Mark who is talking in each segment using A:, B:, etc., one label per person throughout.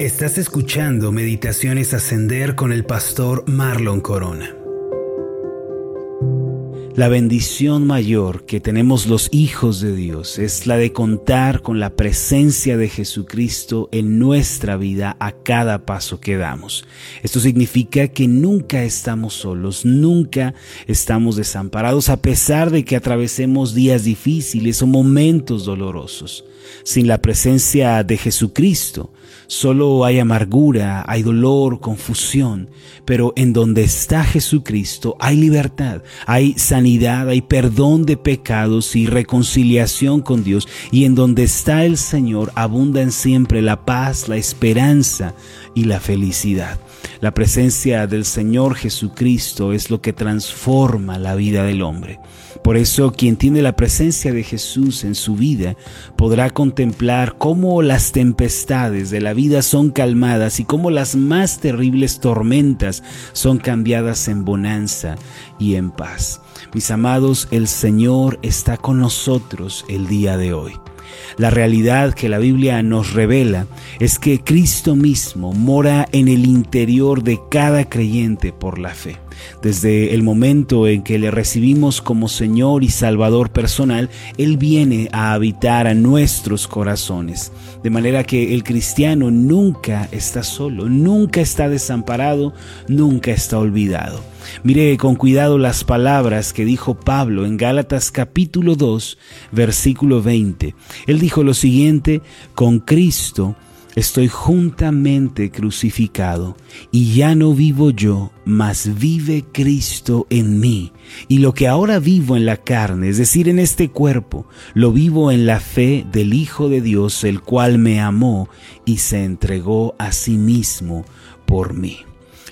A: Estás escuchando Meditaciones Ascender con el pastor Marlon Corona. La bendición mayor que tenemos los hijos de Dios es la de contar con la presencia de Jesucristo en nuestra vida a cada paso que damos. Esto significa que nunca estamos solos, nunca estamos desamparados a pesar de que atravesemos días difíciles o momentos dolorosos. Sin la presencia de Jesucristo, solo hay amargura, hay dolor, confusión, pero en donde está Jesucristo hay libertad, hay sanidad, hay perdón de pecados y reconciliación con Dios, y en donde está el Señor abundan siempre la paz, la esperanza y la felicidad. La presencia del Señor Jesucristo es lo que transforma la vida del hombre. Por eso quien tiene la presencia de Jesús en su vida podrá contemplar cómo las tempestades de la vida son calmadas y cómo las más terribles tormentas son cambiadas en bonanza y en paz. Mis amados, el Señor está con nosotros el día de hoy. La realidad que la Biblia nos revela es que Cristo mismo mora en el interior de cada creyente por la fe. Desde el momento en que le recibimos como Señor y Salvador personal, Él viene a habitar a nuestros corazones. De manera que el cristiano nunca está solo, nunca está desamparado, nunca está olvidado. Mire con cuidado las palabras que dijo Pablo en Gálatas capítulo 2, versículo 20. Él dijo lo siguiente, con Cristo estoy juntamente crucificado, y ya no vivo yo, mas vive Cristo en mí. Y lo que ahora vivo en la carne, es decir, en este cuerpo, lo vivo en la fe del Hijo de Dios, el cual me amó y se entregó a sí mismo por mí.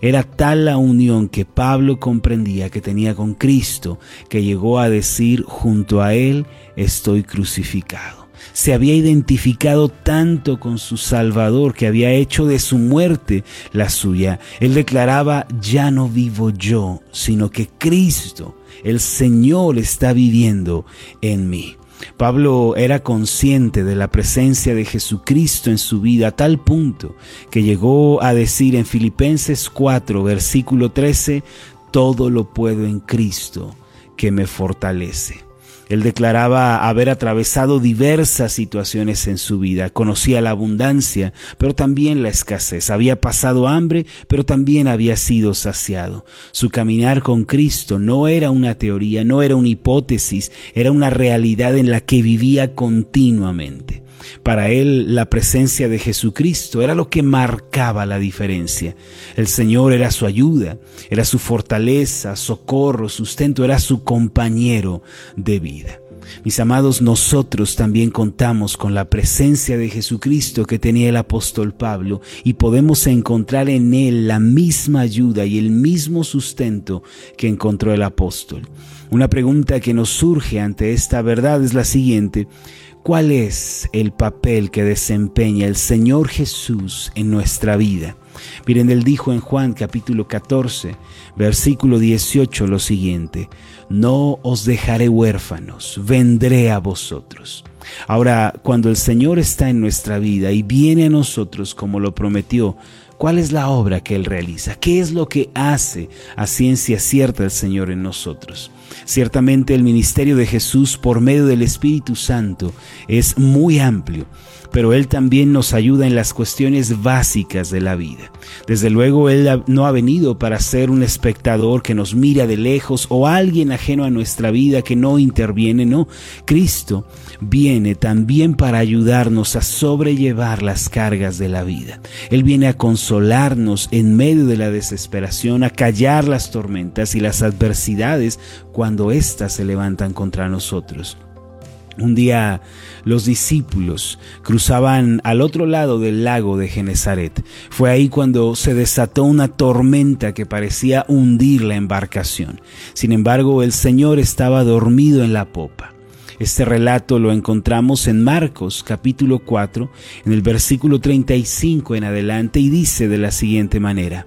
A: Era tal la unión que Pablo comprendía que tenía con Cristo, que llegó a decir, junto a Él estoy crucificado se había identificado tanto con su Salvador que había hecho de su muerte la suya. Él declaraba, ya no vivo yo, sino que Cristo, el Señor, está viviendo en mí. Pablo era consciente de la presencia de Jesucristo en su vida a tal punto que llegó a decir en Filipenses 4, versículo 13, todo lo puedo en Cristo que me fortalece. Él declaraba haber atravesado diversas situaciones en su vida. Conocía la abundancia, pero también la escasez. Había pasado hambre, pero también había sido saciado. Su caminar con Cristo no era una teoría, no era una hipótesis, era una realidad en la que vivía continuamente. Para él la presencia de Jesucristo era lo que marcaba la diferencia. El Señor era su ayuda, era su fortaleza, socorro, sustento, era su compañero de vida. Mis amados, nosotros también contamos con la presencia de Jesucristo que tenía el apóstol Pablo y podemos encontrar en él la misma ayuda y el mismo sustento que encontró el apóstol. Una pregunta que nos surge ante esta verdad es la siguiente. ¿Cuál es el papel que desempeña el Señor Jesús en nuestra vida? Miren, él dijo en Juan capítulo 14, versículo 18 lo siguiente, no os dejaré huérfanos, vendré a vosotros. Ahora, cuando el Señor está en nuestra vida y viene a nosotros como lo prometió, ¿Cuál es la obra que Él realiza? ¿Qué es lo que hace a ciencia cierta el Señor en nosotros? Ciertamente el ministerio de Jesús por medio del Espíritu Santo es muy amplio pero Él también nos ayuda en las cuestiones básicas de la vida. Desde luego, Él no ha venido para ser un espectador que nos mira de lejos o alguien ajeno a nuestra vida que no interviene, no. Cristo viene también para ayudarnos a sobrellevar las cargas de la vida. Él viene a consolarnos en medio de la desesperación, a callar las tormentas y las adversidades cuando éstas se levantan contra nosotros. Un día los discípulos cruzaban al otro lado del lago de Genezaret. Fue ahí cuando se desató una tormenta que parecía hundir la embarcación. Sin embargo, el Señor estaba dormido en la popa. Este relato lo encontramos en Marcos capítulo 4, en el versículo 35 en adelante, y dice de la siguiente manera,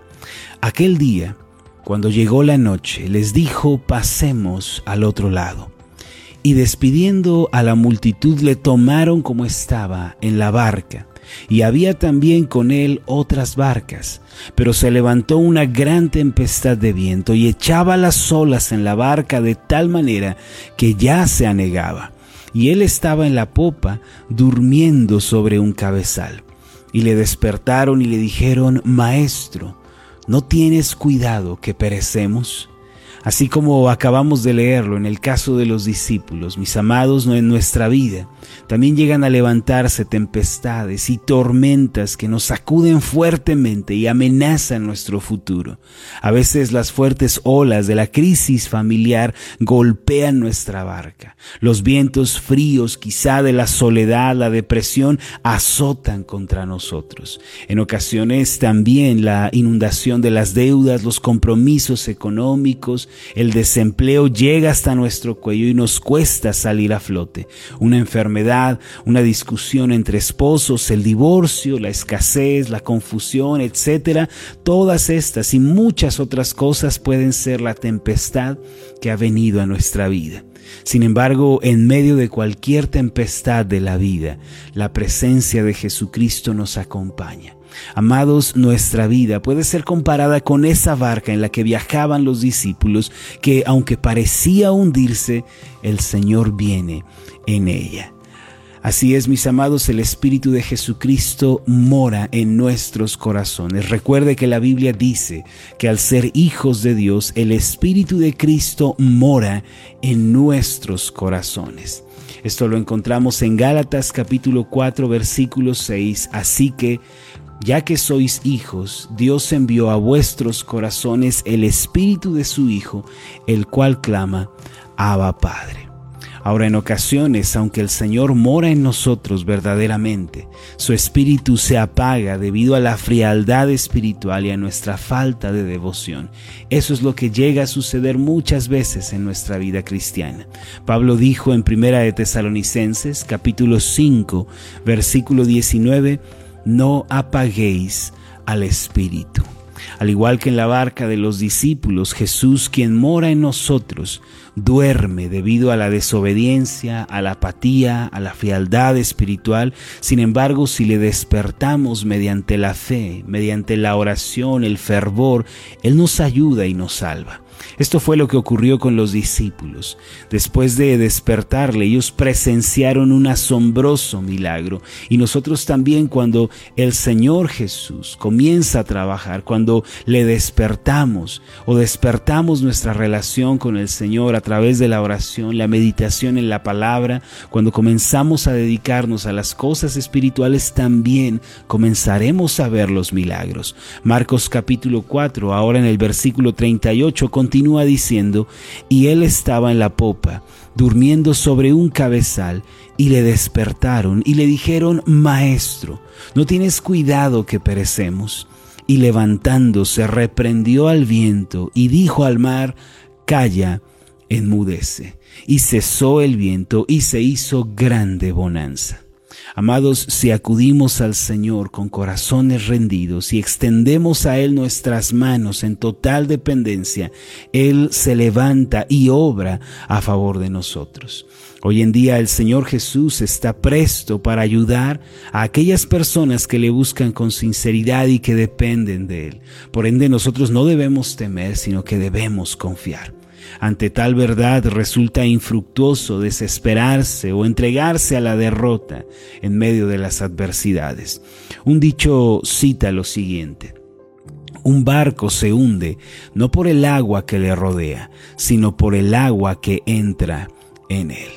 A: Aquel día, cuando llegó la noche, les dijo, pasemos al otro lado y despidiendo a la multitud le tomaron como estaba en la barca, y había también con él otras barcas. Pero se levantó una gran tempestad de viento y echaba las olas en la barca de tal manera que ya se anegaba. Y él estaba en la popa durmiendo sobre un cabezal. Y le despertaron y le dijeron, Maestro, ¿no tienes cuidado que perecemos? Así como acabamos de leerlo en el caso de los discípulos, mis amados, en nuestra vida también llegan a levantarse tempestades y tormentas que nos sacuden fuertemente y amenazan nuestro futuro. A veces las fuertes olas de la crisis familiar golpean nuestra barca. Los vientos fríos, quizá de la soledad, la depresión, azotan contra nosotros. En ocasiones también la inundación de las deudas, los compromisos económicos, el desempleo llega hasta nuestro cuello y nos cuesta salir a flote. Una enfermedad, una discusión entre esposos, el divorcio, la escasez, la confusión, etcétera, todas estas y muchas otras cosas pueden ser la tempestad que ha venido a nuestra vida. Sin embargo, en medio de cualquier tempestad de la vida, la presencia de Jesucristo nos acompaña. Amados, nuestra vida puede ser comparada con esa barca en la que viajaban los discípulos, que aunque parecía hundirse, el Señor viene en ella. Así es, mis amados, el Espíritu de Jesucristo mora en nuestros corazones. Recuerde que la Biblia dice que al ser hijos de Dios, el Espíritu de Cristo mora en nuestros corazones. Esto lo encontramos en Gálatas capítulo 4 versículo 6. Así que ya que sois hijos, Dios envió a vuestros corazones el Espíritu de su Hijo, el cual clama, Abba Padre. Ahora en ocasiones, aunque el Señor mora en nosotros verdaderamente, su espíritu se apaga debido a la frialdad espiritual y a nuestra falta de devoción. Eso es lo que llega a suceder muchas veces en nuestra vida cristiana. Pablo dijo en Primera de Tesalonicenses, capítulo 5, versículo 19, no apaguéis al Espíritu. Al igual que en la barca de los discípulos, Jesús, quien mora en nosotros, duerme debido a la desobediencia, a la apatía, a la frialdad espiritual. Sin embargo, si le despertamos mediante la fe, mediante la oración, el fervor, Él nos ayuda y nos salva. Esto fue lo que ocurrió con los discípulos. Después de despertarle, ellos presenciaron un asombroso milagro. Y nosotros también cuando el Señor Jesús comienza a trabajar, cuando le despertamos o despertamos nuestra relación con el Señor a través de la oración, la meditación en la palabra, cuando comenzamos a dedicarnos a las cosas espirituales, también comenzaremos a ver los milagros. Marcos capítulo 4, ahora en el versículo 38, continúa diciendo, y él estaba en la popa, durmiendo sobre un cabezal, y le despertaron y le dijeron, Maestro, ¿no tienes cuidado que perecemos? Y levantándose reprendió al viento y dijo al mar, Calla, enmudece. Y cesó el viento y se hizo grande bonanza. Amados, si acudimos al Señor con corazones rendidos y extendemos a Él nuestras manos en total dependencia, Él se levanta y obra a favor de nosotros. Hoy en día el Señor Jesús está presto para ayudar a aquellas personas que le buscan con sinceridad y que dependen de Él. Por ende nosotros no debemos temer, sino que debemos confiar. Ante tal verdad resulta infructuoso desesperarse o entregarse a la derrota en medio de las adversidades. Un dicho cita lo siguiente. Un barco se hunde no por el agua que le rodea, sino por el agua que entra en él.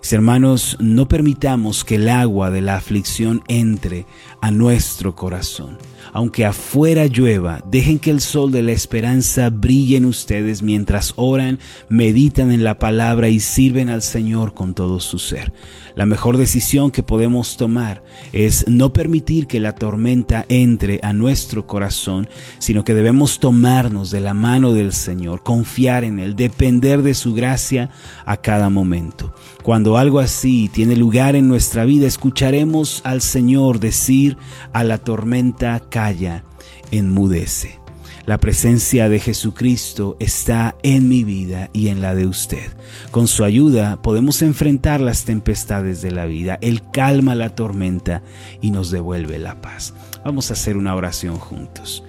A: Mis hermanos, no permitamos que el agua de la aflicción entre a nuestro corazón. Aunque afuera llueva, dejen que el sol de la esperanza brille en ustedes mientras oran, meditan en la palabra y sirven al Señor con todo su ser. La mejor decisión que podemos tomar es no permitir que la tormenta entre a nuestro corazón, sino que debemos tomarnos de la mano del Señor, confiar en Él, depender de su gracia a cada momento. Cuando algo así tiene lugar en nuestra vida, escucharemos al Señor decir a la tormenta, calla, enmudece. La presencia de Jesucristo está en mi vida y en la de usted. Con su ayuda podemos enfrentar las tempestades de la vida. Él calma la tormenta y nos devuelve la paz. Vamos a hacer una oración juntos.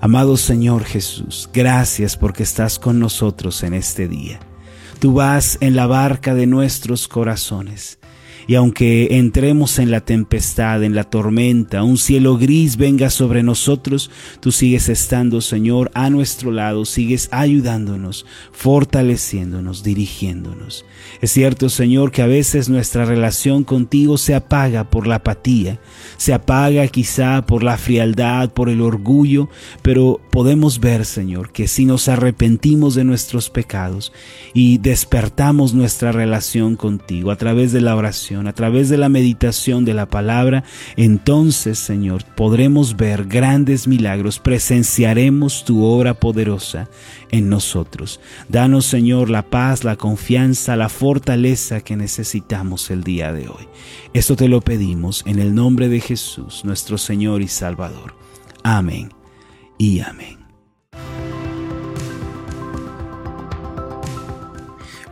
A: Amado Señor Jesús, gracias porque estás con nosotros en este día. Tú vas en la barca de nuestros corazones y aunque entremos en la tempestad, en la tormenta, un cielo gris venga sobre nosotros, tú sigues estando, Señor, a nuestro lado, sigues ayudándonos, fortaleciéndonos, dirigiéndonos. Es cierto, Señor, que a veces nuestra relación contigo se apaga por la apatía, se apaga quizá por la frialdad, por el orgullo, pero podemos ver, Señor, que si nos arrepentimos de nuestros pecados y despertamos nuestra relación contigo a través de la a través de la meditación de la palabra, entonces, Señor, podremos ver grandes milagros, presenciaremos tu obra poderosa en nosotros. Danos, Señor, la paz, la confianza, la fortaleza que necesitamos el día de hoy. Esto te lo pedimos en el nombre de Jesús, nuestro Señor y Salvador. Amén y amén.